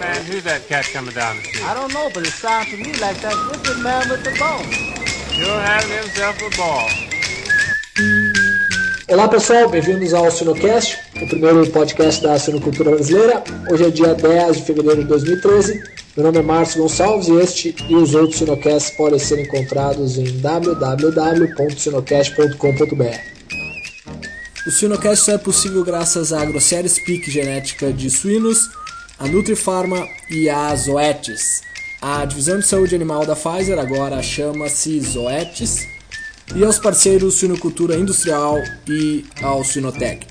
man, who's that cat coming down the street? I don't know, but it sounds to me like that wicked man with the bone. Sure having himself a ball. Olá pessoal, bem-vindos ao Sinocast, o primeiro podcast da Sinocultura Brasileira. Hoje é dia 10 de fevereiro de 2013. Meu nome é Márcio Gonçalves e este e os outros Sinocasts podem ser encontrados em www.sinocast.com.br. O Sinocast só é possível graças à Grosseries Peak Genética de Suínos, a Nutrifarma e a Zoetis. A divisão de saúde animal da Pfizer agora chama-se Zoetis e aos parceiros Suinocultura Industrial e ao Suinotec.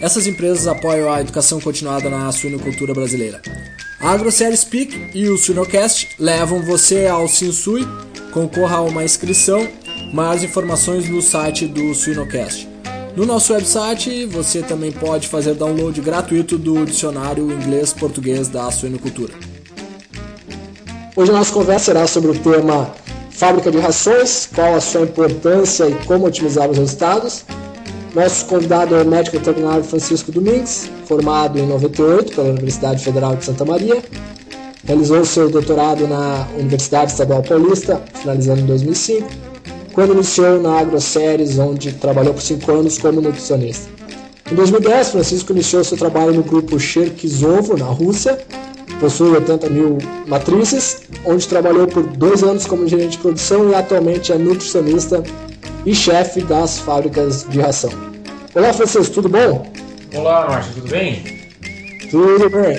Essas empresas apoiam a educação continuada na suinocultura brasileira. A AgroSéries Peak e o Suinocast levam você ao Sinsui, concorra a uma inscrição, mais informações no site do Suinocast. No nosso website você também pode fazer download gratuito do dicionário inglês-português da suinocultura. Hoje a nossa conversa será sobre o tema fábrica de rações, qual a sua importância e como otimizar os resultados. Nosso convidado é o médico veterinário Francisco Domingues, formado em 98 pela Universidade Federal de Santa Maria. Realizou seu doutorado na Universidade Estadual Paulista, finalizando em 2005 quando iniciou na AgroSéries, onde trabalhou por cinco anos como nutricionista. Em 2010, Francisco iniciou seu trabalho no grupo Cherkizovo, na Rússia, possui 80 mil matrizes, onde trabalhou por dois anos como gerente de produção e atualmente é nutricionista e chefe das fábricas de ração. Olá, Francisco, tudo bom? Olá, Márcio, tudo bem? Tudo bem.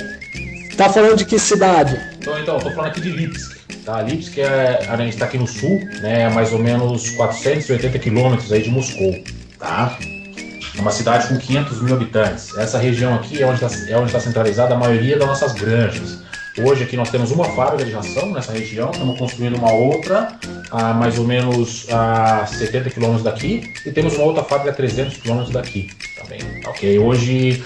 Tá falando de que cidade? Então, então, tô falando aqui de Lipsk. Tá? Lipsk, é, a gente está aqui no sul, né, mais ou menos 480 quilômetros aí de Moscou. Tá? É uma cidade com 500 mil habitantes. Essa região aqui é onde está é tá centralizada a maioria das nossas granjas. Hoje aqui nós temos uma fábrica de ração nessa região, estamos construindo uma outra a mais ou menos a 70 quilômetros daqui e temos uma outra fábrica a 300 quilômetros daqui também. Ok, hoje,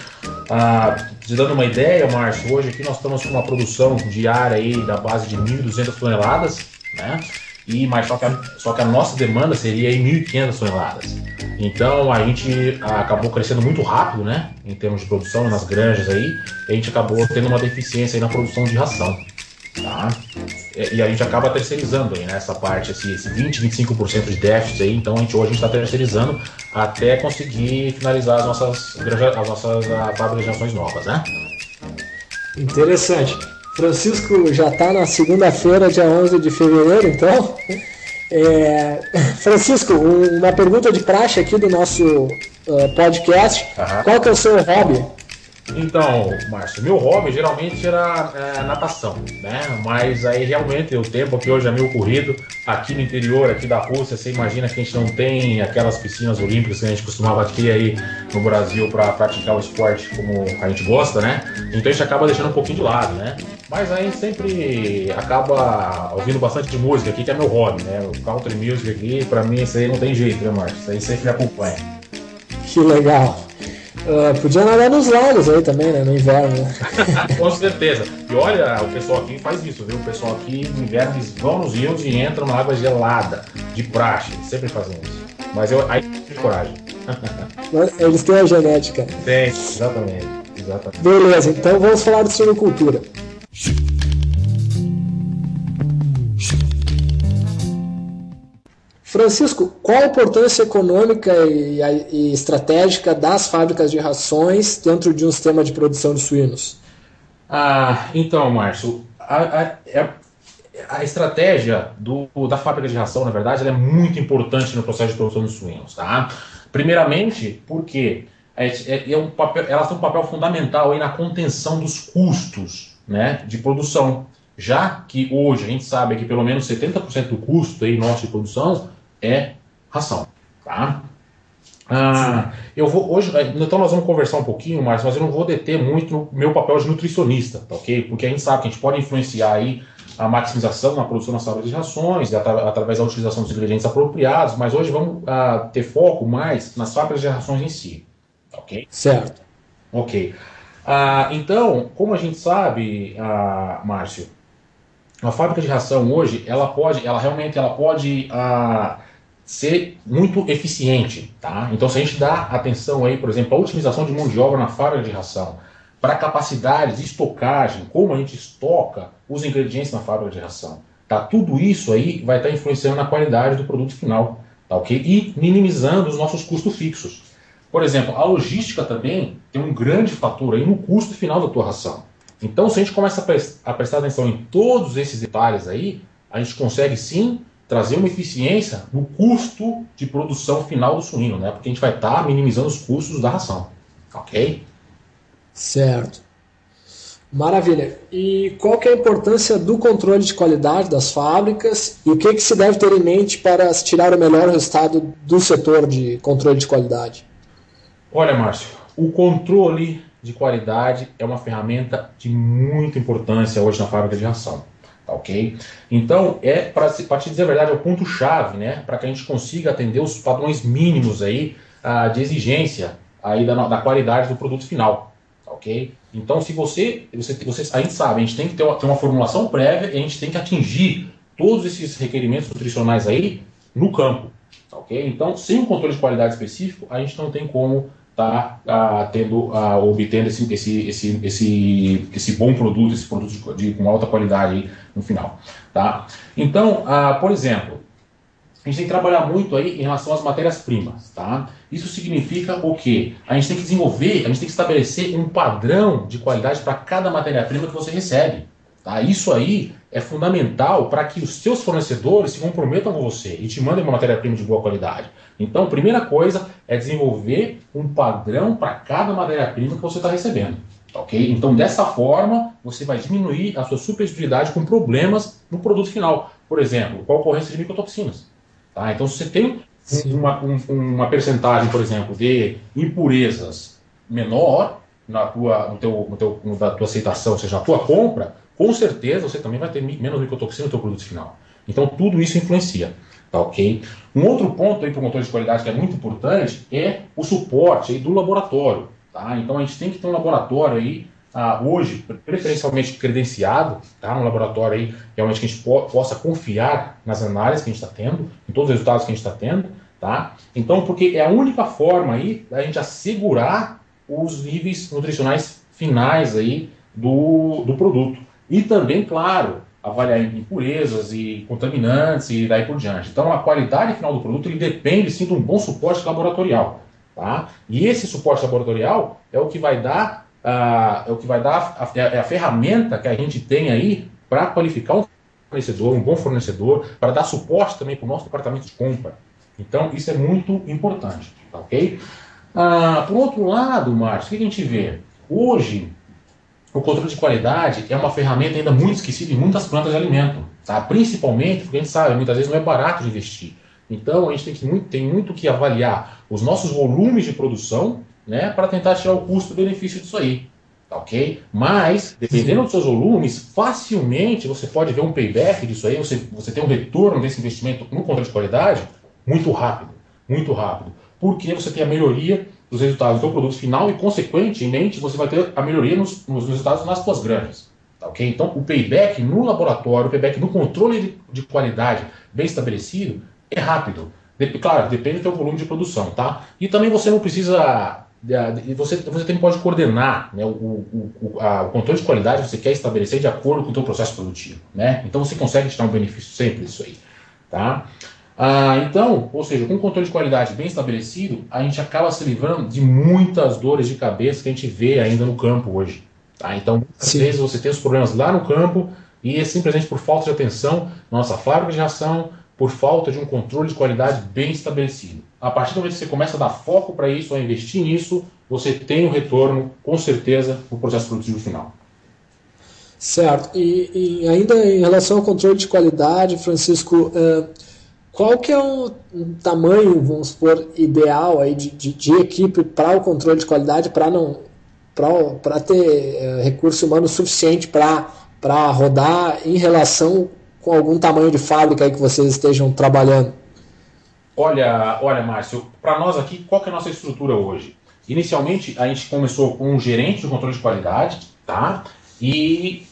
ah, te dando uma ideia, Márcio, hoje aqui nós estamos com uma produção diária aí da base de 1.200 toneladas, né? E, mas só que, a, só que a nossa demanda seria em 1.500 toneladas. Então a gente acabou crescendo muito rápido, né? Em termos de produção nas granjas aí, a gente acabou tendo uma deficiência aí na produção de ração. Tá? E a gente acaba terceirizando aí, né, essa parte, esse, esse 20, 25% de déficit aí, então a gente, hoje a gente está terceirizando até conseguir finalizar as nossas, as nossas fábricas de rações novas, né? Interessante. Francisco já está na segunda-feira, dia 11 de fevereiro, então. É... Francisco, uma pergunta de praxe aqui do nosso uh, podcast. Uhum. Qual que é o seu hobby? Então, Márcio, meu hobby geralmente era é, natação, né? Mas aí realmente o tempo aqui hoje é meio corrido. Aqui no interior, aqui da Rússia, você imagina que a gente não tem aquelas piscinas olímpicas que a gente costumava ter aí no Brasil para praticar o esporte como a gente gosta, né? Então a gente acaba deixando um pouquinho de lado, né? Mas aí sempre acaba ouvindo bastante de música aqui, que é meu hobby, né? O country music aqui, pra mim, isso aí não tem jeito, né, Márcio? Isso aí sempre me acompanha. Que legal. Uh, podia nadar nos lagos aí também, né? No inverno. Né? Com certeza. E olha, o pessoal aqui faz isso, viu? O pessoal aqui no inverno eles vão nos rios e entram na água gelada, de praxe. Sempre fazem isso. Mas eu aí tenho coragem. Eles têm a genética. Tem, exatamente. exatamente. Beleza, então vamos falar de suinocultura. Francisco, qual a importância econômica e, e, estratégica das fábricas de rações dentro de um sistema de produção de suínos? Ah, então, Márcio, a, a, é, a estratégia do, da fábrica de ração, na verdade, é muito importante no processo de produção de suínos. Tá? Primeiramente, porque é, é, é um papel, elas têm um papel fundamental aí na contenção dos custos né, de produção. Já que hoje a gente sabe que pelo menos 70% do custo aí nosso de produção é ração. Tá? Ah, eu vou hoje, então nós vamos conversar um pouquinho mais, mas eu não vou deter muito no meu papel de nutricionista, tá ok? Porque a gente sabe que a gente pode influenciar aí a maximização na produção das fábricas de rações, através da utilização dos ingredientes apropriados, mas hoje vamos ah, ter foco mais nas fábricas de rações em si, tá ok? Certo. Ok. Ah, então, como a gente sabe, ah, Márcio, a fábrica de ração hoje, ela pode, ela realmente, ela pode ser muito eficiente, tá? Então, se a gente dá atenção aí, por exemplo, à otimização de mão de obra na fábrica de ração, para capacidades de estocagem, como a gente estoca os ingredientes na fábrica de ração. Tá? Tudo isso aí vai estar tá influenciando na qualidade do produto final, tá ok? E minimizando os nossos custos fixos. Por exemplo, a logística também tem um grande fator aí no custo final da tua ração. Então, se a gente começa a, prestar atenção em todos esses detalhes aí, a gente consegue sim trazer uma eficiência no custo de produção final do suíno, né? Porque a gente vai estar tá minimizando os custos da ração, ok? Certo. Maravilha. E qual que é a importância do controle de qualidade das fábricas e o que, que se deve ter em mente para tirar o melhor resultado do setor de controle de qualidade? Olha, Márcio, o controle de qualidade é uma ferramenta de muita importância hoje na fábrica de ração. Tá ok? Então, é para te dizer a verdade, é o ponto-chave, né? Para que a gente consiga atender os padrões mínimos aí ah, de exigência aí da, da qualidade do produto final. Tá ok? Então, se você, você, você. A gente sabe, a gente tem que ter uma, ter uma formulação prévia e a gente tem que atingir todos esses requerimentos nutricionais aí no campo. Tá ok? Então, sem um controle de qualidade específico, a gente não tem como tá ah, tendo, ah, obtendo esse, esse, esse, esse, esse bom produto, esse produto de, de, com alta qualidade no final. Tá? Então, ah, por exemplo, a gente tem que trabalhar muito aí em relação às matérias-primas. Tá? Isso significa o quê? A gente tem que desenvolver, a gente tem que estabelecer um padrão de qualidade para cada matéria-prima que você recebe. Tá? Isso aí é fundamental para que os seus fornecedores se comprometam com você e te mandem uma matéria-prima de boa qualidade. Então, a primeira coisa é desenvolver um padrão para cada matéria-prima que você está recebendo. Ok? Então, dessa forma, você vai diminuir a sua superioridade com problemas no produto final. Por exemplo, com a ocorrência de micotoxinas. Tá? Então, se você tem uma, um, uma percentagem, por exemplo, de impurezas menor na tua, no teu, no teu, na tua aceitação, ou seja, na tua compra, com certeza você também vai ter menos micotoxina no seu produto final. Então tudo isso influencia. Tá ok? Um outro ponto aí para o controle de qualidade que é muito importante é o suporte aí do laboratório. Tá? Então a gente tem que ter um laboratório aí ah, hoje, preferencialmente credenciado, tá? um laboratório aí realmente que a gente po possa confiar nas análises que a gente está tendo, em todos os resultados que a gente está tendo. Tá? Então, porque é a única forma aí da gente assegurar os níveis nutricionais finais aí do, do produto. E também, claro, avaliar impurezas e contaminantes e daí por diante. Então, a qualidade final do produto ele depende sim de um bom suporte laboratorial. Tá? E esse suporte laboratorial é o que vai dar, uh, é o que vai dar a, é a ferramenta que a gente tem aí para qualificar um fornecedor, um bom fornecedor, para dar suporte também para o nosso departamento de compra. Então, isso é muito importante, tá ok? Ah, por outro lado, Márcio, o que a gente vê? Hoje, o controle de qualidade é uma ferramenta ainda muito esquecida em muitas plantas de alimento, tá? principalmente porque a gente sabe, muitas vezes não é barato de investir. Então a gente tem, que, muito, tem muito que avaliar os nossos volumes de produção né, para tentar tirar o custo-benefício disso aí. Tá ok? Mas, dependendo dos seus volumes, facilmente você pode ver um payback disso aí, você, você tem um retorno desse investimento no controle de qualidade muito rápido. Muito rápido. Porque você tem a melhoria dos resultados do produto final e, consequentemente, você vai ter a melhoria nos, nos resultados nas suas granjas. Tá, okay? Então, o payback no laboratório, o payback no controle de, de qualidade bem estabelecido é rápido. Claro, depende do seu volume de produção. Tá? E também você não precisa. Você, você também pode coordenar né, o, o, o, a, o controle de qualidade que você quer estabelecer de acordo com o seu processo produtivo. Né? Então você consegue tirar um benefício sempre disso aí. Tá? Ah, então, ou seja, com um controle de qualidade bem estabelecido, a gente acaba se livrando de muitas dores de cabeça que a gente vê ainda no campo hoje. Tá? Então, às Sim. vezes você tem os problemas lá no campo e é simplesmente por falta de atenção nossa fábrica de ração, por falta de um controle de qualidade bem estabelecido. A partir do momento que você começa a dar foco para isso, a investir nisso, você tem um retorno, com certeza, no processo produtivo final. Certo. E, e, ainda em relação ao controle de qualidade, Francisco, uh, qual que é o tamanho, vamos supor, ideal aí de, de, de equipe para o controle de qualidade, para não para ter é, recurso humano suficiente para rodar em relação com algum tamanho de fábrica aí que vocês estejam trabalhando? Olha, olha, Márcio, para nós aqui, qual que é a nossa estrutura hoje? Inicialmente, a gente começou com um gerente de controle de qualidade, tá? E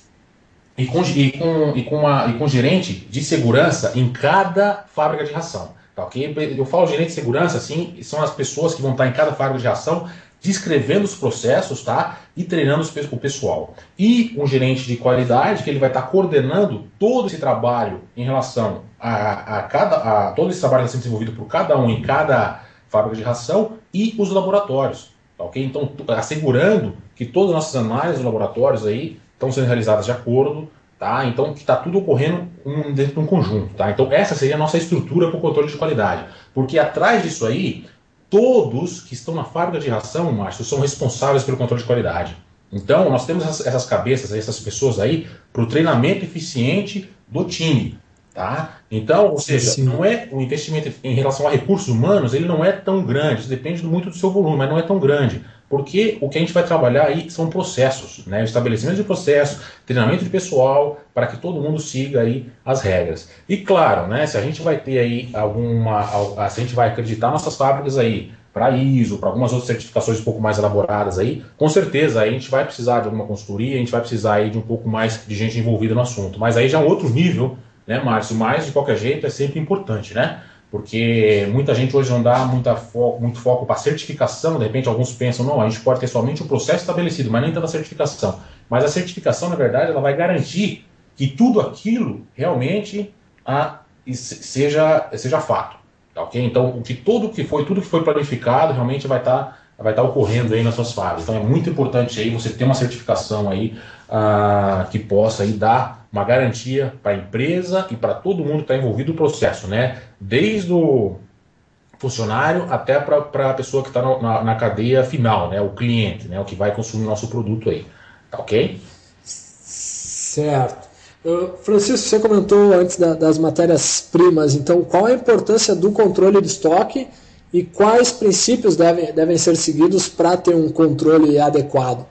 e com, e com, e com, uma, e com gerente de segurança em cada fábrica de ração. Tá, okay? Eu falo gerente de segurança, assim, são as pessoas que vão estar em cada fábrica de ração descrevendo os processos, tá? E treinando o pessoal. E um gerente de qualidade que ele vai estar tá coordenando todo esse trabalho em relação a, a cada a, todo esse trabalho que está sendo desenvolvido por cada um em cada fábrica de ração e os laboratórios, tá ok? Então assegurando que todas as nossas análises dos laboratórios aí estão sendo realizadas de acordo, tá? Então que está tudo ocorrendo um, dentro de um conjunto, tá? Então essa seria a nossa estrutura para o controle de qualidade, porque atrás disso aí todos que estão na fábrica de ração, Márcio, são responsáveis pelo controle de qualidade. Então, nós temos essas, cabeças, essas pessoas aí, para o treinamento eficiente do time. Tá? Então, ou seja, Sim. não é o investimento em relação a recursos humanos, ele não é tão grande, isso depende muito do seu volume, mas não é tão grande. Porque o que a gente vai trabalhar aí são processos, né? estabelecimento de processos, treinamento de pessoal, para que todo mundo siga aí as regras. E claro, né, se a gente vai ter aí alguma. Se a gente vai acreditar nossas fábricas aí para ISO, para algumas outras certificações um pouco mais elaboradas aí, com certeza aí a gente vai precisar de alguma consultoria, a gente vai precisar aí de um pouco mais de gente envolvida no assunto. Mas aí já é um outro nível, né, Márcio? Mas de qualquer jeito é sempre importante, né? porque muita gente hoje não dá muita muito foco para certificação, de repente alguns pensam, não, a gente pode ter somente o processo estabelecido, mas nem tanta certificação. Mas a certificação, na verdade, ela vai garantir que tudo aquilo realmente a, seja, seja fato. Tá, okay? Então, que tudo que foi, tudo que foi planificado realmente vai estar tá, vai estar tá ocorrendo aí nas suas fases. Então é muito importante aí você ter uma certificação aí que possa aí dar uma garantia para a empresa e para todo mundo que está envolvido no processo, né? Desde o funcionário até para a pessoa que está na, na, cadeia final, né? O cliente, né? O que vai consumir nosso produto aí. Tá ok? Certo. Francisco, você comentou antes da, das matérias-primas, então qual a importância do controle de estoque e quais princípios devem, devem ser seguidos para ter um controle adequado?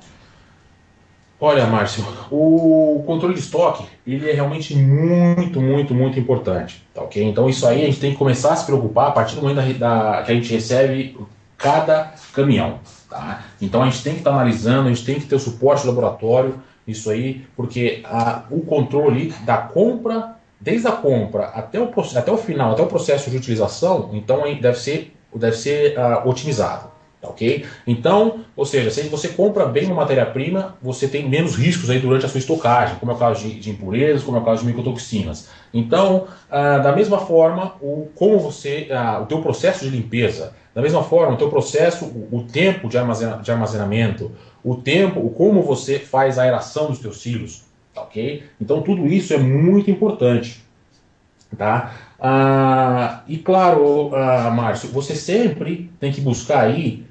Olha, Márcio, o controle de estoque ele é realmente muito, muito, muito importante, tá ok? Então isso aí a gente tem que começar a se preocupar a partir do momento da, da, que a gente recebe cada caminhão, tá? Então a gente tem que estar tá analisando, a gente tem que ter o suporte do laboratório, isso aí, porque a, o controle da compra, desde a compra até o, até o final, até o processo de utilização, então deve ser, deve ser uh, otimizado. Tá ok? Então, ou seja, se você compra bem uma matéria-prima, você tem menos riscos aí durante a sua estocagem, como é o caso de, de impurezas, como é o caso de micotoxinas. Então, ah, da mesma forma, o, como você, ah, o teu processo de limpeza, da mesma forma, o teu processo, o, o tempo de, armazena, de armazenamento, o tempo, o como você faz a aeração dos teus silos, tá ok? Então, tudo isso é muito importante, tá? Ah, e claro, ah, Márcio, você sempre tem que buscar aí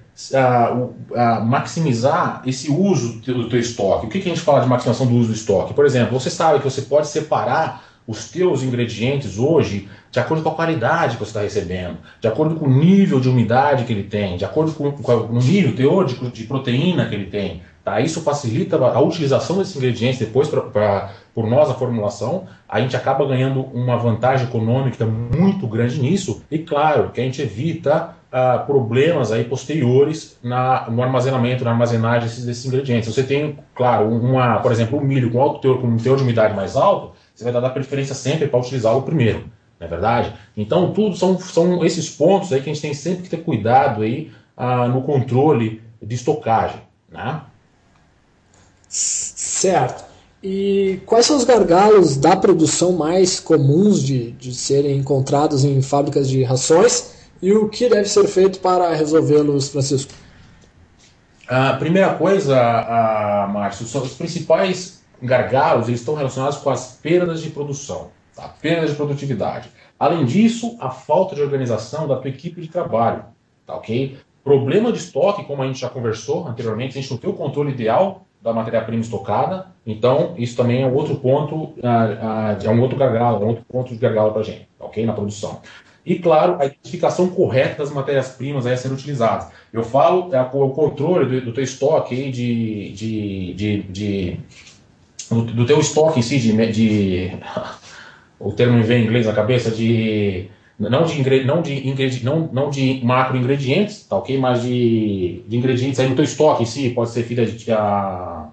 maximizar esse uso do teu estoque. O que, que a gente fala de maximização do uso do estoque? Por exemplo, você sabe que você pode separar os teus ingredientes hoje de acordo com a qualidade que você está recebendo, de acordo com o nível de umidade que ele tem, de acordo com, com o nível teórico de proteína que ele tem. Tá? Isso facilita a utilização desses ingredientes depois pra, pra, por nós a formulação. A gente acaba ganhando uma vantagem econômica muito grande nisso e claro que a gente evita uh, problemas aí posteriores na, no armazenamento, na armazenagem desses, desses, ingredientes. Você tem, claro, uma, por exemplo, o milho com alto teor, com um teor de umidade mais alto, você vai dar preferência sempre para utilizar o primeiro, não é verdade? Então, tudo são, são esses pontos aí que a gente tem sempre que ter cuidado aí uh, no controle de estocagem, né? Certo. E quais são os gargalos da produção mais comuns de, de serem encontrados em fábricas de rações e o que deve ser feito para resolvê-los, Francisco? A primeira coisa, a, Márcio, são os principais gargalos eles estão relacionados com as perdas de produção, tá? perdas de produtividade. Além disso, a falta de organização da tua equipe de trabalho, tá ok? Problema de estoque, como a gente já conversou anteriormente, a gente não tem o controle ideal da matéria-prima estocada, então isso também é um outro ponto, é um outro gargalo, é um outro ponto de gargalo para a gente, tá ok? Na produção. E, claro, a identificação correta das matérias-primas a serem utilizadas. Eu falo é, o controle do, do teu estoque aí de, de, de, de do, do, teu estoque em si, de, de o termo me vem em inglês na cabeça, de não de, não de, não, não de macro ingredientes, tá ok? Mas de, de ingredientes aí no teu estoque em si, pode ser fibra de, a,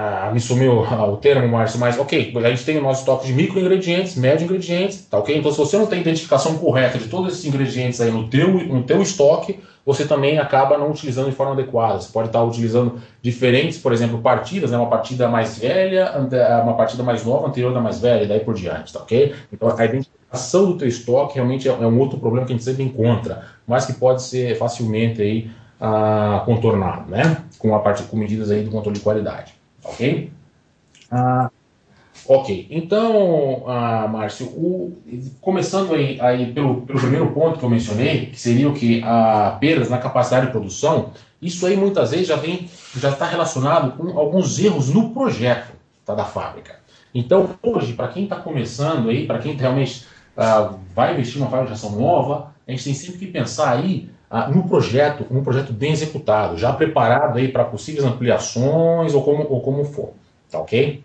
ah, me sumiu o termo, Márcio, mas ok, a gente tem o nosso estoque de micro ingredientes, médio ingredientes, tá ok? Então, se você não tem identificação correta de todos esses ingredientes aí no teu, no teu estoque, você também acaba não utilizando de forma adequada. Você pode estar utilizando diferentes, por exemplo, partidas, né? uma partida mais velha, uma partida mais nova, anterior da mais velha, e daí por diante, tá ok? Então a identificação do teu estoque realmente é, é um outro problema que a gente sempre encontra, mas que pode ser facilmente aí ah, contornado, né? Com, a parte, com medidas aí do controle de qualidade, ok? Ah, Ok, então, ah, Márcio, o, começando aí, aí pelo, pelo, primeiro ponto que eu mencionei, que seria o que a perdas na capacidade de produção, isso aí muitas vezes já vem, já está relacionado com alguns erros no projeto tá, da fábrica. Então, hoje, para quem está começando aí, para quem realmente ah, vai investir numa fábrica de ação nova, a gente tem sempre que pensar aí no projeto, um projeto bem executado, já preparado aí para possíveis ampliações ou como, ou como for, tá ok?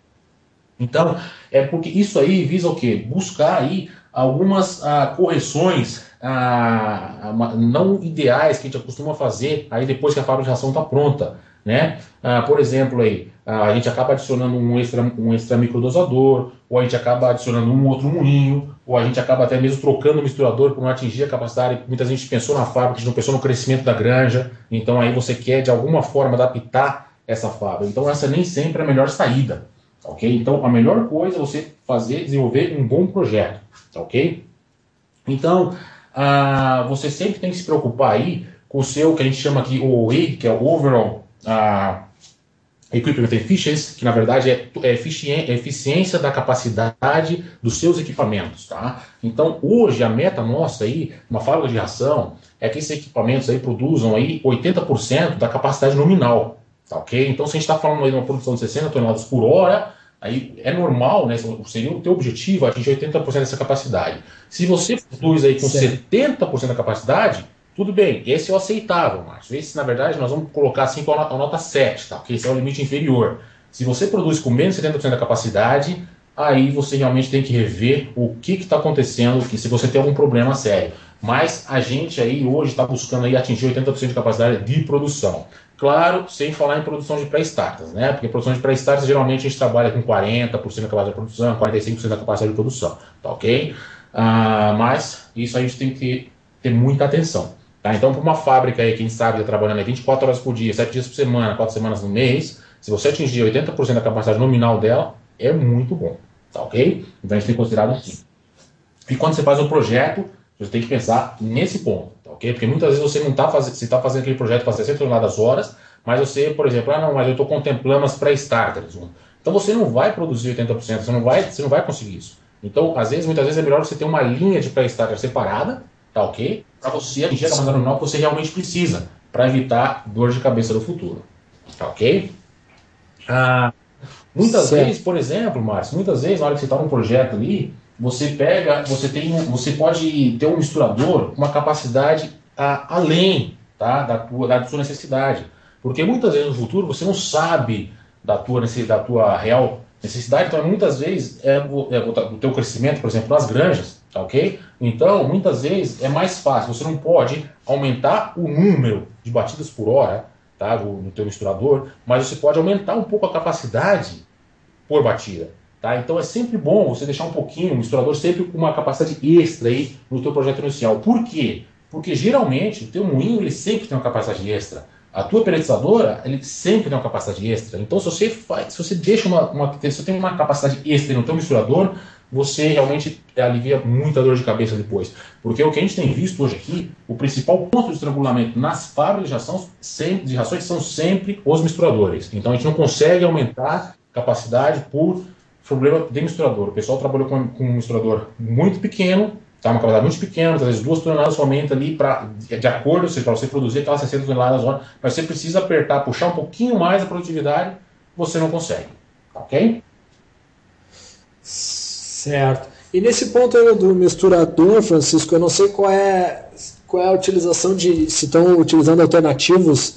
Então, é porque isso aí visa o quê? Buscar aí algumas ah, correções ah, não ideais que a gente costuma fazer aí depois que a ração está pronta. Né? Ah, por exemplo, aí, a gente acaba adicionando um extra, um extra microdosador, ou a gente acaba adicionando um outro moinho, ou a gente acaba até mesmo trocando o misturador para não atingir a capacidade. Muita gente pensou na fábrica, a gente não pensou no crescimento da granja, então aí você quer de alguma forma adaptar essa fábrica. Então essa nem sempre é a melhor saída. Ok? Então, a melhor coisa é você fazer, desenvolver um bom projeto. Ok? Então, ah, você sempre tem que se preocupar aí com o seu, que a gente chama aqui OE, que é o Overall ah, Equipment Efficiency, que na verdade é, é, é eficiência da capacidade dos seus equipamentos. Tá? Então, hoje, a meta nossa aí, uma fábrica de ração, é que esses equipamentos aí produzam aí 80% da capacidade nominal. Tá ok? Então, se a gente está falando aí de uma produção de 60 toneladas por hora, aí é normal, né? Seria o teu objetivo atingir 80% dessa capacidade. Se você produz aí com certo. 70% da capacidade, tudo bem, esse é o aceitável, Márcio. Esse, na verdade, nós vamos colocar assim com a nota, a nota 7, tá? Porque esse é o limite inferior. Se você produz com menos de 70% da capacidade, aí você realmente tem que rever o que está acontecendo, se você tem algum problema sério. Mas a gente aí hoje está buscando aí atingir 80% de capacidade de produção. Claro, sem falar em produção de pré-startas, né? Porque produção de pré-startas geralmente a gente trabalha com 40% da capacidade de produção, 45% da capacidade de produção, tá ok? Ah, mas isso a gente tem que ter muita atenção. Tá? Então, para uma fábrica aí, quem sabe, está trabalhando 24 horas por dia, 7 dias por semana, 4 semanas no mês, se você atingir 80% da capacidade nominal dela, é muito bom, tá ok? Então a gente tem considerado assim. E quando você faz um projeto, você tem que pensar nesse ponto ok? Porque muitas vezes você não está fazendo, você está fazendo aquele projeto para 60 toneladas horas, mas você, por exemplo, ah não, mas eu estou contemplando as pré-starters. Então você não vai produzir 80%, você não vai, você não vai conseguir isso. Então, às vezes, muitas vezes é melhor você ter uma linha de pré-starter separada, tá ok? Para você atingir a capacidade nominal que você realmente precisa, para evitar dor de cabeça no futuro, tá ok? Ah, muitas certo. vezes, por exemplo, Márcio, muitas vezes na hora que você está num projeto ali, você pega, você tem, você pode ter um misturador com uma capacidade a, além tá, da, tua, da sua necessidade. Porque muitas vezes no futuro você não sabe da tua, da tua real necessidade, então muitas vezes é, é do teu crescimento, por exemplo, nas granjas, tá ok? Então, muitas vezes é mais fácil, você não pode aumentar o número de batidas por hora tá, no teu misturador, mas você pode aumentar um pouco a capacidade por batida. Tá? Então é sempre bom você deixar um pouquinho, o misturador sempre com uma capacidade extra aí no teu projeto inicial. Por quê? Porque geralmente o teu moinho ele sempre tem uma capacidade extra. A tua peletizadora, ele sempre tem uma capacidade extra. Então se você faz, se você deixa uma, uma se você tem uma capacidade extra no teu misturador, você realmente alivia muita dor de cabeça depois. Porque o que a gente tem visto hoje aqui, o principal ponto de estrangulamento nas fábricas de rações, de rações são sempre os misturadores. Então a gente não consegue aumentar capacidade por problema de misturador. O pessoal trabalhou com, com um misturador muito pequeno, tá? uma capacidade muito pequena, às vezes duas toneladas somente ali, pra, de acordo, seja, para você produzir aquelas 60 toneladas hora, mas você precisa apertar, puxar um pouquinho mais a produtividade, você não consegue. Ok? Certo. E nesse ponto aí do misturador, Francisco, eu não sei qual é, qual é a utilização de. se estão utilizando alternativos.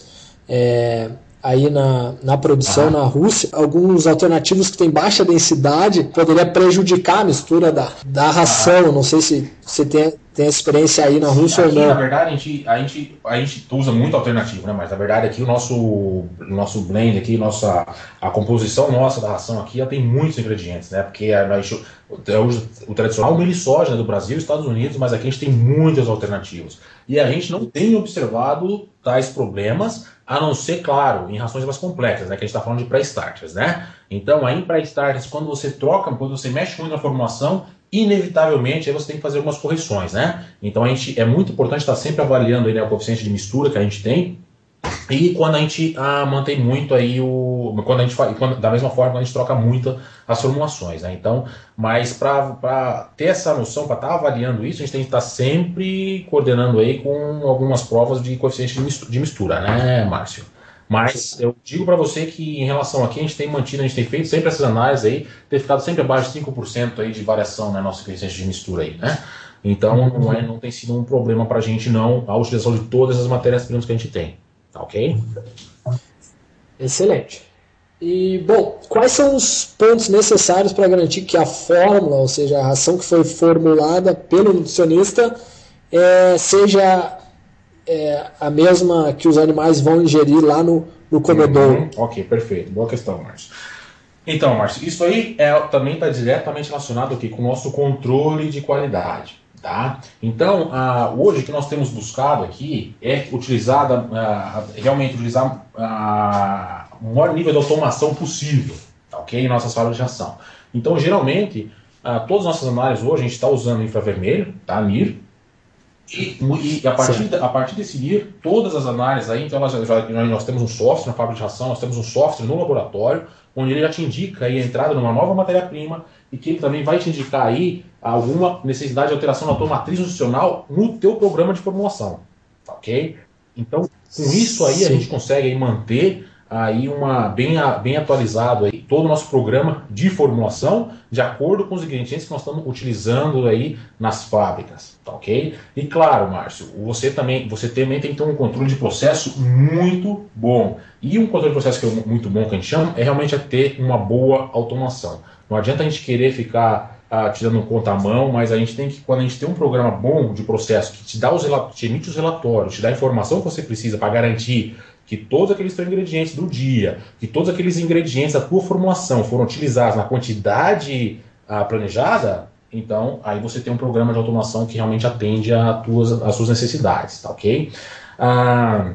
É, aí na, na produção na Rússia, alguns alternativos que têm baixa densidade poderia prejudicar a mistura da, da ração. Não sei se você tem, tem experiência aí na Rússia aqui, ou não. Na verdade, a gente, a, gente, a gente usa muito alternativo, né? Mas na verdade aqui o nosso, nosso blend aqui, nossa, a composição nossa da ração aqui, ela tem muitos ingredientes, né? Porque a, a gente, o, o tradicional milho soja né, do Brasil e Estados Unidos, mas aqui a gente tem muitas alternativas. E a gente não tem observado tais problemas, a não ser, claro, em rações mais complexas, né? Que a gente está falando de pré-starters, né? Então, aí em pré-starters, quando você troca, quando você mexe muito na formulação, inevitavelmente aí você tem que fazer algumas correções, né? Então a gente é muito importante estar sempre avaliando aí, né, o coeficiente de mistura que a gente tem e quando a gente ah, mantém muito aí o. Quando a gente quando, da mesma forma, quando a gente troca muito as formulações, né? Então, mas para ter essa noção, para estar tá avaliando isso, a gente tem que estar tá sempre coordenando aí com algumas provas de coeficiente de mistura, de mistura né, Márcio? Mas eu digo para você que em relação aqui, a gente tem mantido, a gente tem feito sempre essas análises aí, ter ficado sempre abaixo de 5% aí de variação na nossa coeficiente de mistura aí, né? Então não, é, não tem sido um problema para a gente não a utilização de todas as matérias-primas que a gente tem. Tá ok? Excelente. E, bom, quais são os pontos necessários para garantir que a fórmula, ou seja, a ração que foi formulada pelo nutricionista, é, seja é, a mesma que os animais vão ingerir lá no, no comedouro? Uhum. Ok, perfeito. Boa questão, Márcio. Então, Márcio, isso aí é, também está diretamente relacionado aqui com o nosso controle de qualidade. Tá? Então, ah, hoje o que nós temos buscado aqui é utilizar, ah, realmente utilizar ah, o maior nível de automação possível tá, okay? em nossas salas de ação. Então, geralmente, todas as nossas análises hoje a gente está usando infravermelho, tá? NIR, e, e, a, partir, a partir desse NIR, todas as análises aí, então nós, nós temos um software na fábrica de ração, nós temos um software no laboratório, onde ele já te indica aí a entrada numa nova matéria-prima e que ele também vai te indicar aí alguma necessidade de alteração na tua matriz nutricional no teu programa de formulação, tá ok? Então, com isso aí Sim. a gente consegue aí manter aí uma bem, bem atualizado aí todo o nosso programa de formulação de acordo com os ingredientes que nós estamos utilizando aí nas fábricas, tá ok? E claro, Márcio, você também você também tem que ter um controle de processo muito bom. E um controle de processo que é muito bom que a gente chama é realmente é ter uma boa automação. Não adianta a gente querer ficar ah, tirando conta à mão, mas a gente tem que, quando a gente tem um programa bom de processo que te dá os te emite os relatórios, te dá a informação que você precisa para garantir que todos aqueles ingredientes do dia, que todos aqueles ingredientes da tua formulação foram utilizados na quantidade ah, planejada, então aí você tem um programa de automação que realmente atende às suas necessidades, tá ok? Ah,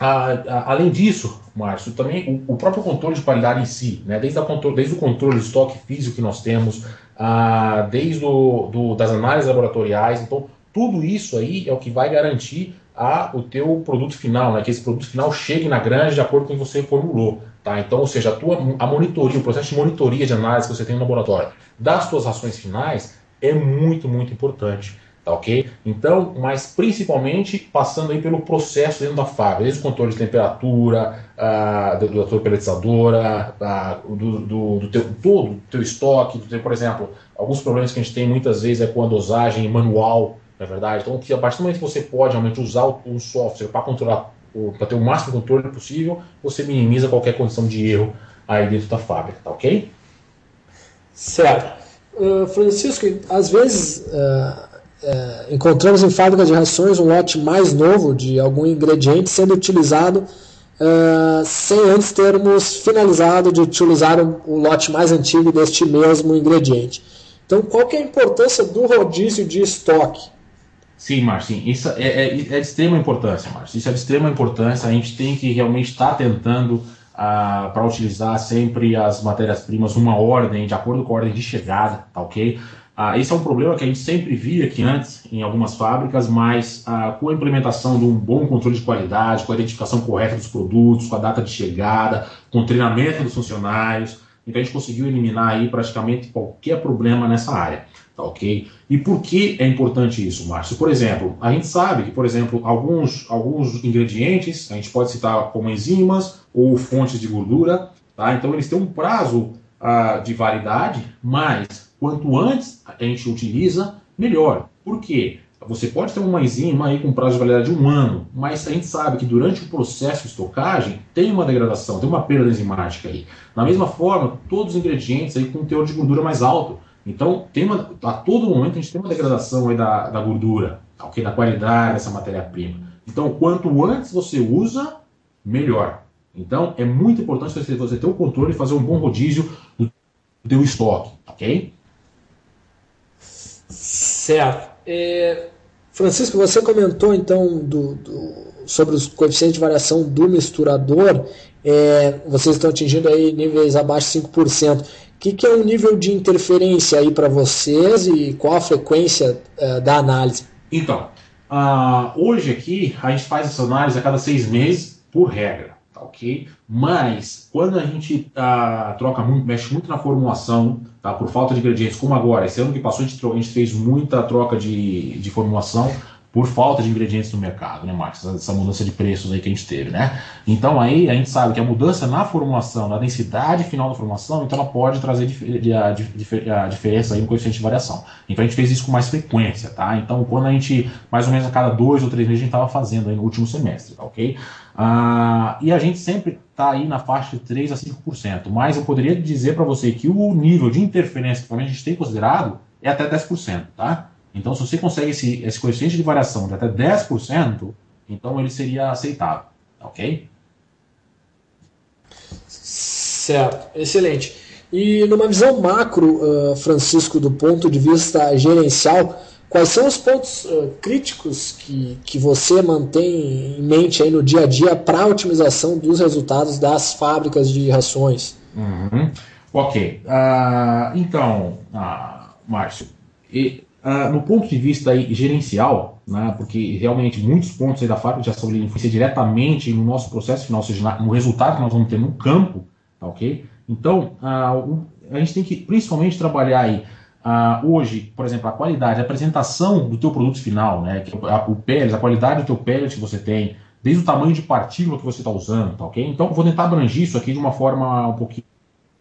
além disso, Márcio, também o, o, próprio controle de qualidade em si, né, desde, controle, desde o controle de estoque físico que nós temos, ah, desde o, do, das análises laboratoriais, então tudo isso aí é o que vai garantir a, o teu produto final, né, que esse produto final chegue na granja de acordo com o que você formulou. Tá? Então, ou seja, a, tua, a monitoria, o processo de monitoria de análise que você tem no laboratório das suas ações finais é muito, muito importante. Tá ok? Então, mas principalmente passando aí pelo processo dentro da fábrica, desde o controle de temperatura, ah, da tua pelletizadora, ah, do, do, do, teu, todo o teu estoque, do teu, por exemplo, alguns problemas que a gente tem muitas vezes é com a dosagem manual, não é verdade? Então, que a partir do momento que você pode realmente usar o, o software para controlar, para ter o máximo controle possível, você minimiza qualquer condição de erro aí dentro da fábrica, tá ok? Certo. Uh, Francisco, às vezes. Uh é, encontramos em fábricas de rações um lote mais novo de algum ingrediente sendo utilizado uh, sem antes termos finalizado de utilizar o, o, lote mais antigo deste mesmo ingrediente. Então, qual que é a importância do rodízio de estoque? Sim, Marcinho, isso é, é, é, de extrema importância, Márcio. Isso é de extrema importância. A gente tem que realmente estar tá tentando para utilizar sempre as matérias-primas numa ordem, de acordo com a ordem de chegada, tá ok? Ah, esse é um problema que a gente sempre via aqui antes em algumas fábricas, mas ah, com a implementação de um bom controle de qualidade, com a identificação correta dos produtos, com a data de chegada, com o treinamento dos funcionários, então a gente conseguiu eliminar aí praticamente qualquer problema nessa área, tá ok? E por que é importante isso, Márcio? Por exemplo, a gente sabe que, por exemplo, alguns, alguns ingredientes, a gente pode citar como enzimas ou fontes de gordura, tá? Então eles têm um prazo ah, de validade, mas quanto antes a gente utiliza, melhor. Por quê? você pode ter uma enzima aí com prazo de validade de um ano, mas a gente sabe que durante o processo de estocagem tem uma degradação, tem uma perda enzimática aí. Da mesma forma, todos os ingredientes aí com teor de gordura mais alto. Então, tem uma, a todo momento a gente tem uma degradação aí da, da gordura, tá ok? Da qualidade dessa matéria-prima. Então, quanto antes você usa, melhor. Então, é muito importante você, ter o controle e fazer um bom rodízio do teu estoque, ok? Certo. É, Francisco, você comentou então do, do, sobre os coeficientes de variação do misturador. É, vocês estão atingindo aí níveis abaixo de 5%. O que, que é o um nível de interferência aí para vocês e qual a frequência uh, da análise? Então, uh, hoje aqui a gente faz essa análise a cada seis meses por regra, ok? Mas quando a gente uh, troca muito, mexe muito na formulação, tá? Por falta de ingredientes, como agora, esse ano que passou a gente, a gente fez muita troca de, de formulação por falta de ingredientes no mercado, né, Marcos? Essa mudança de preços aí que a gente teve, né? Então aí a gente sabe que a mudança na formulação, na densidade final da formulação, então ela pode trazer a, a, a diferença aí no coeficiente de variação. Então a gente fez isso com mais frequência, tá? Então quando a gente, mais ou menos a cada dois ou três meses, a gente estava fazendo aí no último semestre, tá ok? Ah, e a gente sempre está aí na faixa de 3 a 5%, mas eu poderia dizer para você que o nível de interferência que a gente tem considerado é até 10%, tá? Então, se você consegue esse, esse coeficiente de variação de até 10%, então ele seria aceitável, ok? Certo, excelente. E numa visão macro, uh, Francisco, do ponto de vista gerencial, quais são os pontos uh, críticos que, que você mantém em mente aí no dia a dia para a otimização dos resultados das fábricas de rações? Uhum. Ok. Uh, então, Márcio, e Uh, no ponto de vista aí, gerencial, né, porque realmente muitos pontos da fábrica de ação livre influenciam diretamente no nosso processo final, ou seja, no resultado que nós vamos ter no campo, tá ok? Então, uh, a gente tem que principalmente trabalhar aí uh, hoje, por exemplo, a qualidade, a apresentação do teu produto final, né, que a, o pellets, a qualidade do teu pellet que você tem, desde o tamanho de partícula que você está usando, tá ok? Então, vou tentar abranger isso aqui de uma forma um pouquinho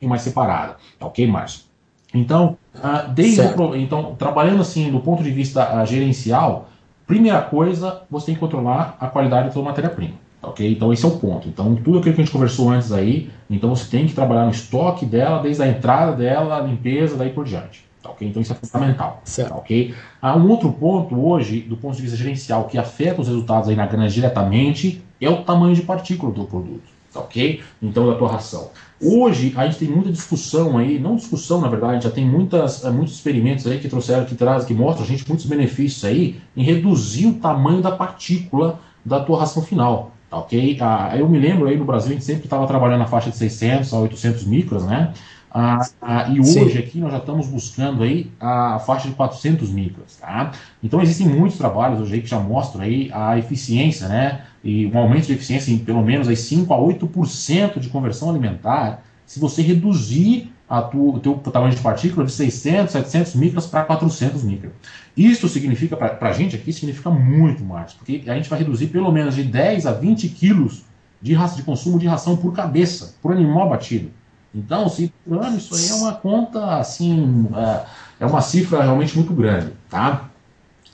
mais separada, tá ok, Márcio? Então, uh, desde o, então, trabalhando assim do ponto de vista uh, gerencial, primeira coisa, você tem que controlar a qualidade da sua matéria-prima. Ok? Então esse é o ponto. Então tudo aquilo que a gente conversou antes aí, então você tem que trabalhar no estoque dela, desde a entrada dela, a limpeza, daí por diante. Ok? Então isso é fundamental. Certo. Ok? Há um outro ponto hoje, do ponto de vista gerencial, que afeta os resultados aí na grana diretamente, é o tamanho de partícula do produto. Ok? Então da tua ração. Hoje a gente tem muita discussão aí, não discussão na verdade, já tem muitas, eh, muitos experimentos aí que trouxeram, que trazem, que mostram a gente muitos benefícios aí em reduzir o tamanho da partícula da tua ração final. Tá ok? Ah, eu me lembro aí no Brasil a gente sempre estava trabalhando na faixa de 600 a 800 micros, né? Ah, ah, e hoje Sim. aqui nós já estamos buscando aí a faixa de 400 micros, tá? Então existem muitos trabalhos hoje aí que já mostram aí a eficiência, né? E um aumento de eficiência em pelo menos aí 5 a 8% de conversão alimentar se você reduzir a tua, o teu tamanho de partícula de 600, 700 micras para 400 micras. Isso significa, para a gente aqui, significa muito mais, porque a gente vai reduzir pelo menos de 10 a 20 quilos de, raça, de consumo de ração por cabeça, por animal batido. Então, se por ano, isso aí é uma conta, assim, é, é uma cifra realmente muito grande, tá?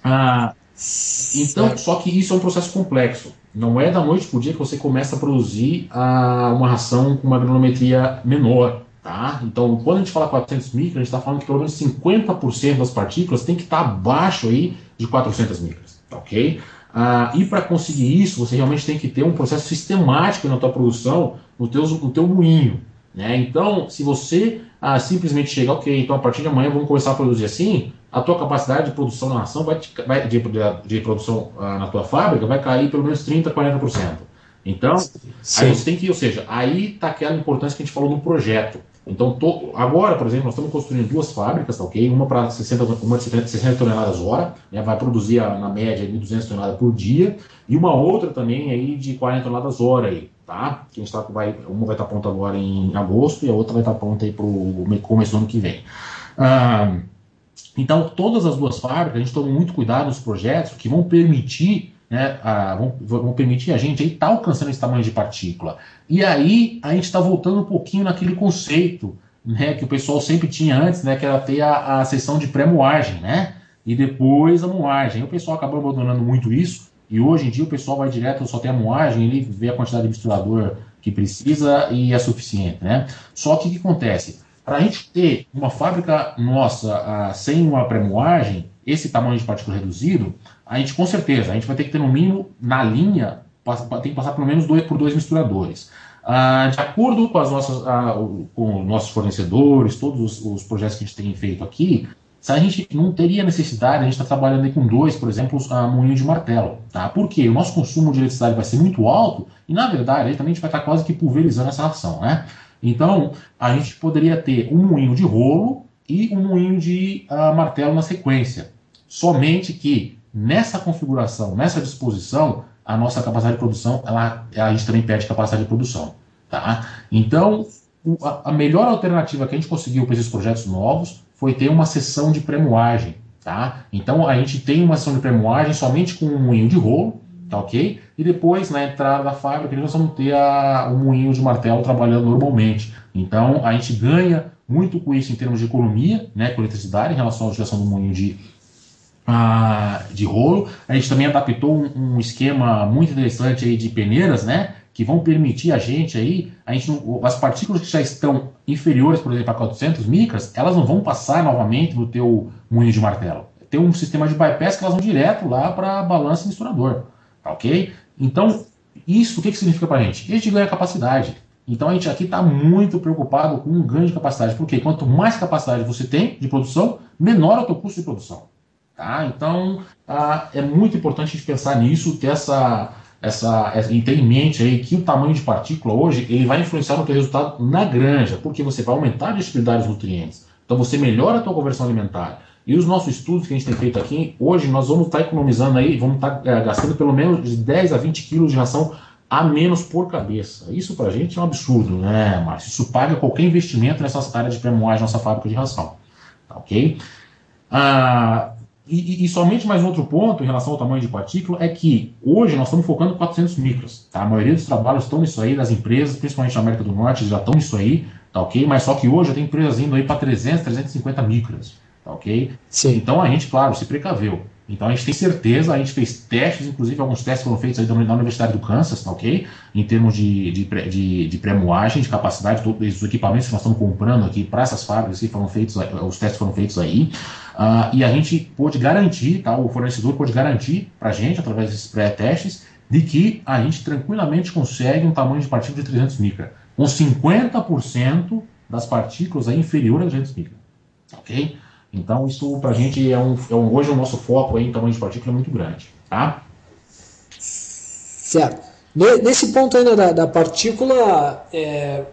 Ah, então, só que isso é um processo complexo. Não é da noite para o dia que você começa a produzir ah, uma ração com uma granometria menor, tá? Então, quando a gente fala 400 micras, a gente está falando que pelo menos 50% das partículas tem que estar tá abaixo aí de 400 micras, tá ok? Ah, e para conseguir isso, você realmente tem que ter um processo sistemático na tua produção, no teu, no teu moinho, né? Então, se você ah, simplesmente chega, ok, então a partir de amanhã vamos começar a produzir assim, a tua capacidade de produção na ação vai, vai de, de, produção ah, na tua fábrica vai cair pelo menos 30%, 40%. Então, Sim. aí você tem que, ou seja, aí está aquela importância que a gente falou no projeto. Então, to, agora, por exemplo, nós estamos construindo duas fábricas, tá ok? Uma para 60, uma de 60 toneladas hora, né, vai produzir na média 1.200 toneladas por dia, e uma outra também aí de 40 toneladas hora aí tá? Que a gente tá, vai, uma vai estar pronta agora em agosto e a outra vai estar pronta aí para o começo do ano que vem. Ah, então, todas as duas fábricas, a gente toma muito cuidado nos projetos que vão permitir, né, a, vão, vão, permitir a gente estar tá alcançando esse tamanho de partícula. E aí a gente está voltando um pouquinho naquele conceito né, que o pessoal sempre tinha antes, né, que era ter a, a sessão de pré-moagem, né? e depois a moagem. o pessoal acabou abandonando muito isso, e hoje em dia o pessoal vai direto, só tem a moagem, ele vê a quantidade de misturador que precisa e é suficiente. Né? Só que o que acontece? Para a gente ter uma fábrica nossa sem uma pré-moagem, esse tamanho de partícula reduzido, a gente com certeza, a gente vai ter que ter no mínimo na linha, tem que passar pelo menos dois, por dois misturadores. Uh, de acordo com, as nossas, uh, com nossos fornecedores, todos os, os, projetos que a gente tem feito aqui, se a gente não teria necessidade, a gente está trabalhando com dois, por exemplo, uh, moinho de martelo. Tá? Por quê? O nosso consumo de eletricidade vai ser muito alto e, na verdade, aí também a gente vai estar tá quase que pulverizando essa ação. Né? Então, a gente poderia ter um moinho de rolo e um moinho de uh, martelo na sequência. Somente que nessa configuração, nessa disposição, a nossa capacidade de produção, ela, a gente também perde capacidade de produção. Tá? Então, a melhor alternativa que a gente conseguiu para esses projetos novos foi ter uma sessão de pré-moagem. Tá? Então a gente tem uma sessão de pré-moagem somente com um moinho de rolo, tá ok? E depois, na entrada da fábrica, nós vamos ter a, o moinho de martelo trabalhando normalmente. Então a gente ganha muito com isso em termos de economia, né, com eletricidade, em relação à utilização do moinho de, a, de rolo. A gente também adaptou um, um esquema muito interessante aí de peneiras, né? Que vão permitir a gente aí, a gente não, as partículas que já estão inferiores, por exemplo, a 400 micras, elas não vão passar novamente no teu moinho de martelo. Tem um sistema de bypass que elas vão direto lá para balança e misturador, tá ok? Então, isso o que, que significa para a gente? A gente ganha capacidade. Então a gente aqui está muito preocupado com um ganho de capacidade, porque quanto mais capacidade você tem de produção, menor é o teu custo de produção. Tá? Então ah, é muito importante a gente pensar nisso, ter essa essa, e ter em mente aí que o tamanho de partícula hoje ele vai influenciar no teu resultado na granja, porque você vai aumentar a disponibilidade dos nutrientes. Então você melhora a tua conversão alimentar. E os nossos estudos que a gente tem feito aqui, hoje nós vamos estar economizando aí, vamos estar é, gastando pelo menos de 10 a 20 quilos de ração a menos por cabeça. Isso para a gente é um absurdo, né, Márcio? Isso paga qualquer investimento nessa área de pré-moagem, nossa fábrica de ração. Tá ok? Ah, e, e, somente mais um outro ponto em relação ao tamanho de partícula é que hoje nós estamos focando em 400 micros. Tá? A maioria dos trabalhos estão nisso aí, das empresas, principalmente na América do Norte, já estão nisso aí, tá ok? Mas só que hoje tem empresas indo aí para 300, 350 micras, tá ok? Sim. Então a gente, claro, se precaveu. Então a gente tem certeza, a gente fez testes, inclusive alguns testes foram feitos aí na Universidade do Kansas, tá ok? Em termos de, de, de, de pré-moagem, de capacidade, todos os equipamentos que nós estamos comprando aqui para essas fábricas que foram feitos, os testes foram feitos aí. Uh, e a gente pôde garantir, tá, o fornecedor pôde garantir para a gente, através desses pré-testes, de que a gente tranquilamente consegue um tamanho de partícula de 300 micra, com 50% das partículas aí inferior a 300 micra. Ok? Então, isso para a gente é um, é um, Hoje o nosso foco aí em tamanho de partícula é muito grande. Tá? Certo. Nesse ponto ainda da, da partícula, é,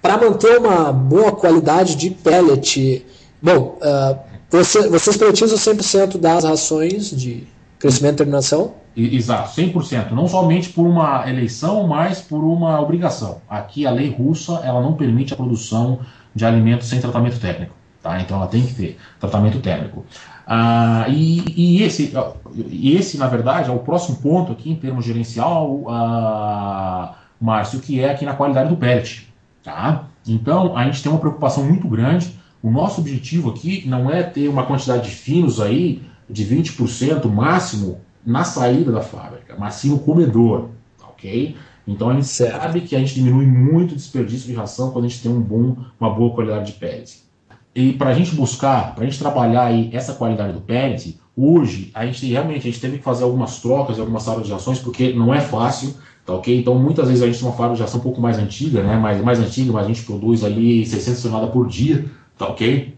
para manter uma boa qualidade de pellet, bom, uh, você, vocês priorizam 100% das rações de crescimento e terminação? Exato, 100%. Não somente por uma eleição, mas por uma obrigação. Aqui a lei russa ela não permite a produção de alimentos sem tratamento técnico. Tá? Então ela tem que ter tratamento térmico. Ah, e, e, esse, e esse, na verdade, é o próximo ponto aqui em termos gerencial, ah, Márcio, que é aqui na qualidade do pellet. Tá? Então a gente tem uma preocupação muito grande. O nosso objetivo aqui não é ter uma quantidade de finos aí de 20% máximo na saída da fábrica, mas sim no comedor. ok? Então a gente certo. sabe que a gente diminui muito o desperdício de ração quando a gente tem um bom, uma boa qualidade de pellet. E para a gente buscar, para a gente trabalhar aí essa qualidade do pellet, hoje a gente realmente a gente teve que fazer algumas trocas, algumas ações, porque não é fácil, tá ok? Então muitas vezes a gente tem uma ação um pouco mais antiga, né? Mais, mais antiga, mas a gente produz ali 600 toneladas por dia, tá ok?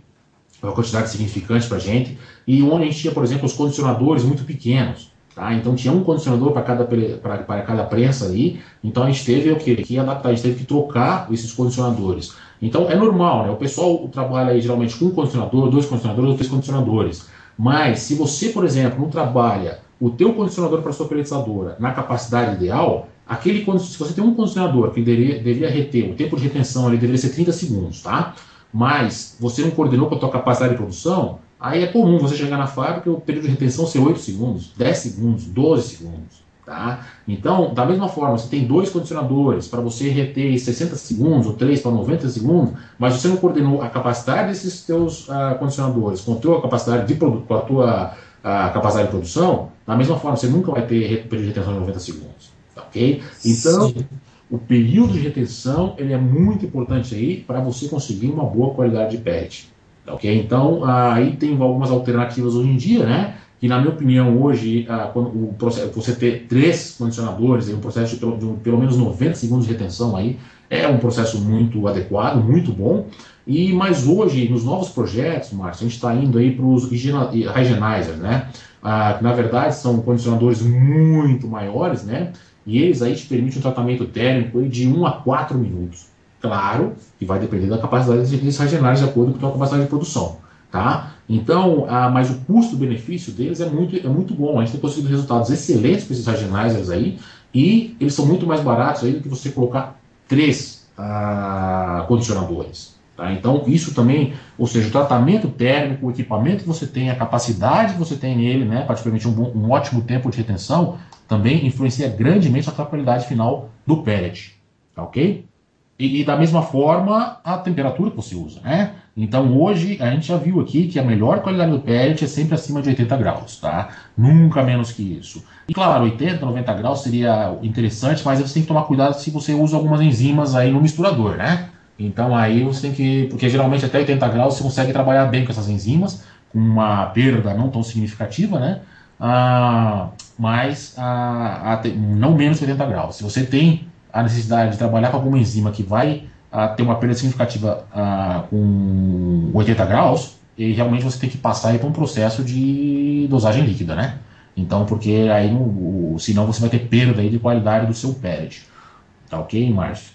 É uma quantidade significante para a gente. E onde a gente tinha, por exemplo, os condicionadores muito pequenos. Tá? Então tinha um condicionador para cada, para cada prensa ali. Então a gente teve o que? que adaptar, a gente teve que trocar esses condicionadores. Então é normal, né? O pessoal trabalha aí geralmente com um condicionador, dois condicionadores ou três condicionadores. Mas se você, por exemplo, não trabalha o teu condicionador para sua peletizadora na capacidade ideal, aquele se você tem um condicionador que deveria, deveria reter, o tempo de retenção ali deveria ser 30 segundos, tá? Mas você não coordenou com a tua capacidade de produção, aí é comum você chegar na fábrica e o período de retenção ser 8 segundos, 10 segundos, 12 segundos, Tá? Então, da mesma forma, você tem dois condicionadores para você reter 60 segundos ou 3 para 90 segundos, mas você não coordenou a capacidade desses seus uh, condicionadores com a tua capacidade de com a tua uh, capacidade de produção, da mesma forma, você nunca vai ter período de retenção de 90 segundos. Tá, ok? Então, Sim. o período de retenção ele é muito importante aí para você conseguir uma boa qualidade de PET. Tá, ok? Então, uh, aí tem algumas alternativas hoje em dia, né? Que na minha opinião hoje, ah, quando o processo, você ter três condicionadores, um processo de pelo, de pelo, menos 90 segundos de retenção aí, é um processo muito adequado, muito bom. E mas hoje, nos novos projetos, Márcio, a gente está indo aí para os hygienizers, né? Ah, que na verdade são condicionadores muito maiores, né? E eles aí te permitem um tratamento térmico de 1 a 4 minutos. Claro que vai depender da capacidade desses hygienizers de acordo com a tua capacidade de produção. Tá? Então, ah, mas o custo-benefício deles é muito, é muito bom. A gente tem conseguido resultados excelentes com esses regenizers aí, e eles são muito mais baratos aí do que você colocar três ah, condicionadores. Tá? Então, isso também, ou seja, o tratamento térmico, o equipamento que você tem, a capacidade que você tem nele, né, para te permitir um, bom, um ótimo tempo de retenção, também influencia grandemente a qualidade final do pellet. Tá ok? E, e, da mesma forma, a temperatura que você usa, né? Então hoje a gente já viu aqui que a melhor qualidade do pellet é sempre acima de 80 graus, tá? Nunca menos que isso. E claro, 80, 90 graus seria interessante, mas você tem que tomar cuidado se você usa algumas enzimas aí no misturador, né? Então aí você tem que. Porque geralmente até 80 graus você consegue trabalhar bem com essas enzimas, com uma perda não tão significativa, né? Ah, mas ah, não menos que 80 graus. Se você tem a necessidade de trabalhar com alguma enzima que vai ah, ter uma perda significativa ah, com 80 graus, e realmente você tem que passar para um processo de dosagem líquida, né? Então, porque aí, o, senão você vai ter perda aí de qualidade do seu pellet. Tá ok, Márcio?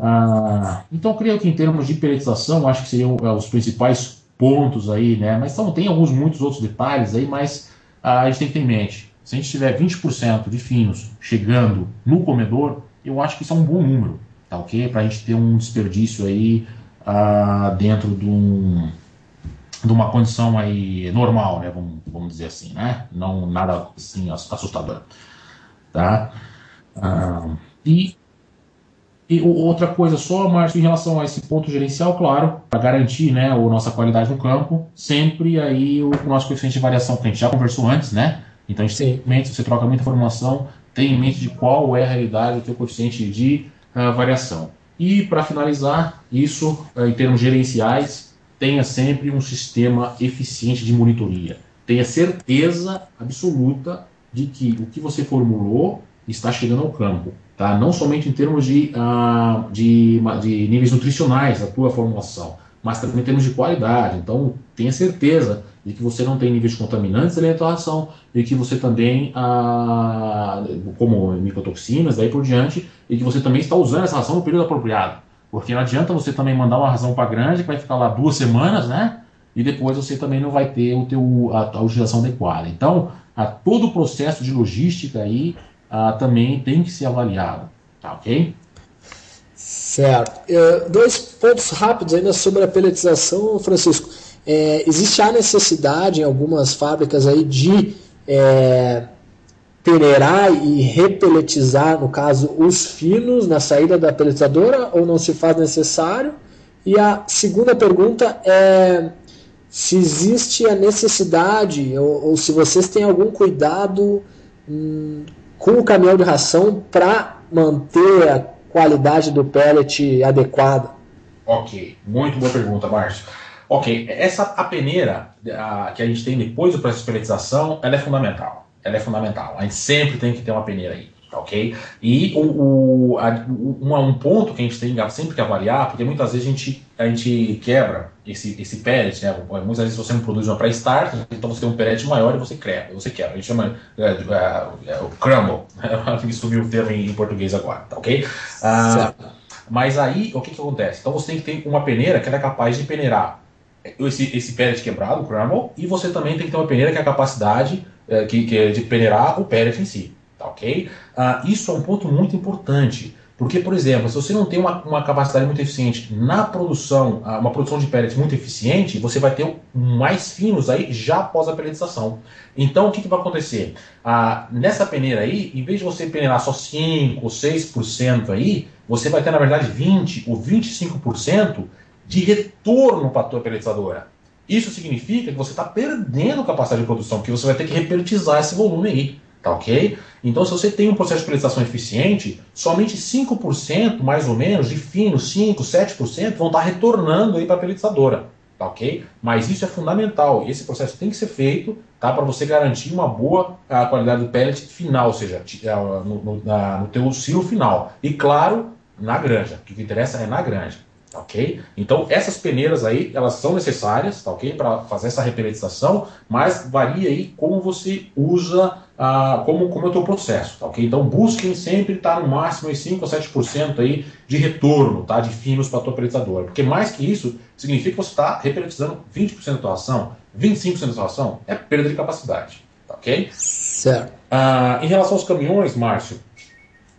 Ah, então, creio que em termos de pelletização, acho que seriam é, os principais pontos aí, né? Mas então, tem alguns, muitos outros detalhes aí, mas a gente tem que ter em mente. Se a gente tiver 20% de finos chegando no comedor, eu acho que isso é um bom número, tá ok? Para a gente ter um desperdício aí uh, dentro de, um, de uma condição aí normal, né? Vamos, vamos dizer assim, né? Não nada assim assustador, tá? Uh, e, e outra coisa só, Márcio, em relação a esse ponto gerencial, claro, para garantir, né, a nossa qualidade no campo, sempre aí o nosso coeficiente de variação que a gente já conversou antes, né? Então, a gente você troca muita informação, tenha em mente de qual é a realidade do teu coeficiente de uh, variação. E, para finalizar, isso, uh, em termos gerenciais, tenha sempre um sistema eficiente de monitoria. Tenha certeza absoluta de que o que você formulou está chegando ao campo. Tá? Não somente em termos de, uh, de, de níveis nutricionais da tua formulação, mas também em termos de qualidade. Então, tenha certeza de que você não tem níveis contaminantes na alimentação e que você também, ah, como micotoxinas, daí por diante, e que você também está usando essa ração no período apropriado. Porque não adianta você também mandar uma ração para grande que vai ficar lá duas semanas, né? E depois você também não vai ter o teu, a, a utilização adequada. Então, a, todo o processo de logística aí a, também tem que ser avaliado, tá ok? Certo. Uh, dois pontos rápidos ainda sobre a pelletização, Francisco. É, existe a necessidade em algumas fábricas aí de é, peneirar e repeletizar, no caso, os finos na saída da peletizadora ou não se faz necessário? E a segunda pergunta é se existe a necessidade ou, ou se vocês têm algum cuidado hum, com o caminhão de ração para manter a qualidade do pellet adequada. Ok, muito boa pergunta, Márcio. Ok, essa a peneira a, que a gente tem depois do processo de pelletização, ela é fundamental. Ela é fundamental. A gente sempre tem que ter uma peneira aí, ok? E o, o, a, um, um ponto que a gente tem sempre que avaliar, porque muitas vezes a gente, a gente quebra esse, esse pellet, né? Muitas vezes você não produz uma pré-start, então você tem um pellet maior e você quebra, você quebra. A gente chama é, é, é, o crumble, me subiu o termo em, em, português agora, tá ok? Ah, mas aí, o que, que acontece? Então você tem que ter uma peneira que é capaz de peneirar esse, esse pellet quebrado, o crumble, e você também tem que ter uma peneira que é a capacidade que, que é de peneirar o pellet em si, tá ok? Uh, isso é um ponto muito importante, Porque, por exemplo, se você não tem uma, uma capacidade muito eficiente na produção, uma produção de pellets muito eficiente, você vai ter mais finos aí já após a pelletização. Então, o que, que vai acontecer? Ah, nessa peneira aí, em vez de você peneirar só 5 ou 6% aí, você vai ter, na verdade, 20 ou 25% de retorno para a tua pelletizadora. Isso significa que você está perdendo capacidade de produção, porque você vai ter que repelletizar esse volume aí. Tá ok? Então, se você tem um processo de pelletização eficiente, somente 5% mais ou menos de fino, 5, 7% vão estar retornando aí para a pelletizadora. Tá ok? Mas isso é fundamental. Esse processo tem que ser feito tá, para você garantir uma boa a qualidade do pellet final, ou seja, no, no, na, no teu silo final. E claro, na granja. O que interessa é na granja. Tá ok? Então essas peneiras aí, elas são necessárias, tá ok? Para fazer essa repeletização, mas varia aí como você usa, ah, como, como é o teu processo, tá ok? Então busquem sempre estar no máximo aí 5 a 7% aí de retorno, tá? De finos para a tua pelletizadora, porque mais que isso, significa que você está repelletizando 20% da tua ação, 25% da tua ação, é perda de capacidade, tá ok? Certo. Ah, em relação aos caminhões, Márcio,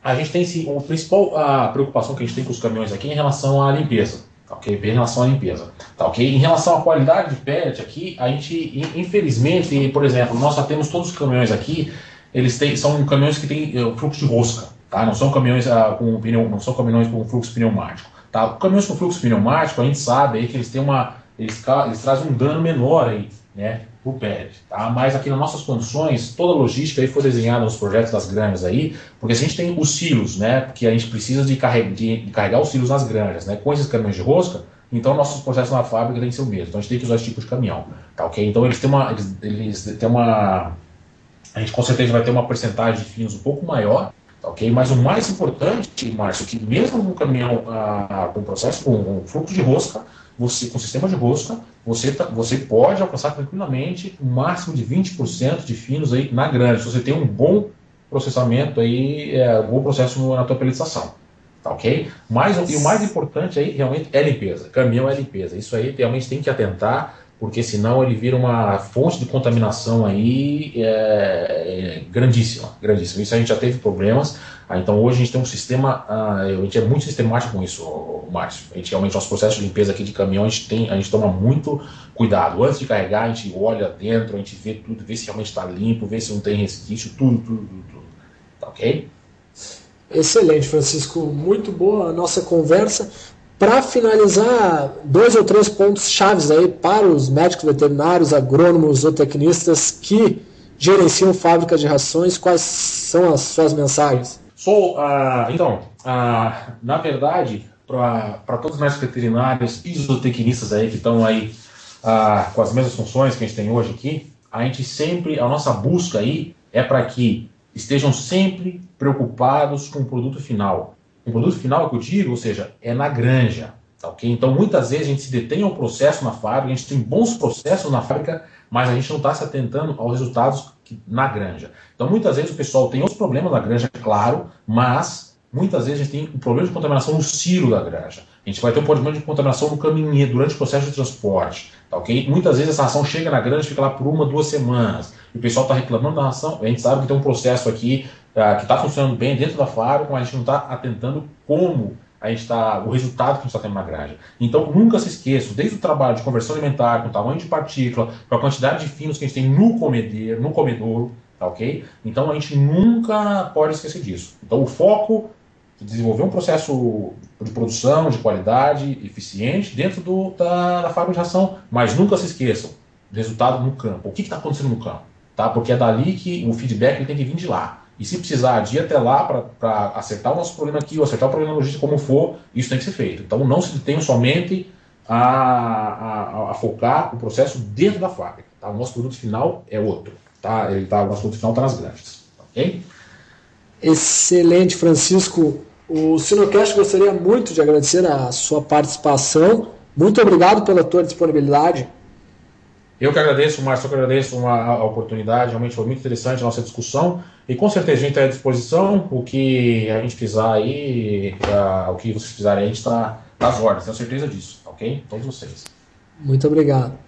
a gente tem esse, a principal a preocupação que a gente tem com os caminhões aqui é em relação à limpeza. Ok? Em relação à limpeza. Tá, ok? Em relação à qualidade de pellet aqui, a gente, infelizmente, por exemplo, nós já temos todos os caminhões aqui, eles têm, são caminhões que têm uh, fluxo de rosca. Tá? Não são caminhões uh, com pneu, não são caminhões com fluxo pneumático. Tá? Caminhões com fluxo pneumático, a gente sabe aí que eles têm uma. Eles, eles trazem um dano menor aí, né? O PED. Tá? Mas aqui nas nossas condições, toda a logística aí foi desenhada nos projetos das granjas aí, porque a gente tem os silos, né? Porque a gente precisa de, carregar, de, carregar os silos nas granjas, né? Com esses caminhões de rosca, então nossos processos na fábrica têm que ser o mesmo. Então a gente tem que usar esse tipo de caminhão. Tá ok? Então eles têm uma. Eles, eles têm uma. A gente com certeza vai ter uma porcentagem de finos um pouco maior, tá ok? Mas o mais importante, Márcio, que mesmo no caminhão ah, com processo, com, com fluxo de rosca, você, com sistema de rosca, você, tá, você pode alcançar tranquilamente um máximo de 20% de finos aí na grande, se você tem um bom processamento aí, é, um bom processo na tua pelletização. Tá ok? Mas, e o mais importante aí realmente é limpeza. Caminhão é limpeza. Isso aí realmente tem que atentar, porque senão ele vira uma fonte de contaminação aí é, é, grandíssima, grandíssima. Isso a gente já teve problemas. Ah, então hoje a gente tem um sistema, ah, a gente é muito sistemático com isso, Márcio. A gente realmente, nosso processo de limpeza aqui de caminhão, a gente, tem, a gente toma muito cuidado. Antes de carregar, a gente olha dentro, a gente vê tudo, vê se realmente está limpo, vê se não tem resquício, tudo, tudo, tudo, tudo. Tá ok? Excelente, Francisco. Muito boa a nossa conversa. Para finalizar, dois ou três pontos chaves aí para os médicos veterinários, agrônomos ou tecnistas que gerenciam fábricas de rações, quais são as suas mensagens? Sou, uh, então, uh, na verdade, para todos os médicos veterinários e zootecnistas aí que estão aí uh, com as mesmas funções que a gente tem hoje aqui, a gente sempre, a nossa busca aí é para que estejam sempre preocupados com o produto final. O produto final que eu digo, ou seja, é na granja. Tá, okay? Então, muitas vezes a gente se detém ao processo na fábrica, a gente tem bons processos na fábrica, mas a gente não está se atentando aos resultados na granja. Então, muitas vezes o pessoal tem outros problemas na granja, claro, mas muitas vezes a gente tem um problema de contaminação no silo da granja. A gente vai ter um problema de contaminação no caminho durante o processo de transporte. Tá ok? Muitas vezes essa ração chega na granja fica lá por uma, duas semanas. E o pessoal está reclamando da ração. A gente sabe que tem um processo aqui uh, que está funcionando bem dentro da fábrica, mas a gente não está atentando como a gente está o resultado que a gente está tendo na granja. Então, nunca se esqueça, desde o trabalho de conversão alimentar, com o tamanho de partícula, com a quantidade de finos que a gente tem no comedeiro, no comedouro, tá ok? Então, a gente nunca pode esquecer disso. Então, o foco de desenvolver um processo de produção, de qualidade, eficiente, dentro do, da, da fábrica de ração, mas nunca se esqueçam, resultado no campo. O que está acontecendo no campo? Tá? Porque é dali que o feedback ele tem que vir de lá. E se precisar de ir até lá para acertar o nosso problema aqui, ou acertar o problema logístico como for, isso tem que ser feito. Então não se detenham somente a, a, a, focar o processo dentro da fábrica. Tá? O nosso produto final é outro. Tá? Ele tá, o nosso produto final está nas granjas. Ok? Excelente, Francisco. O Sinocast gostaria muito de agradecer a sua participação. Muito obrigado pela tua disponibilidade. Eu que agradeço, Márcio, eu que agradeço uma, a oportunidade, realmente foi muito interessante a nossa discussão e com certeza a gente está à disposição, o que a gente precisar aí, uh, o que vocês precisarem, a gente está às ordens, tenho certeza disso, ok? Todos vocês. Muito obrigado.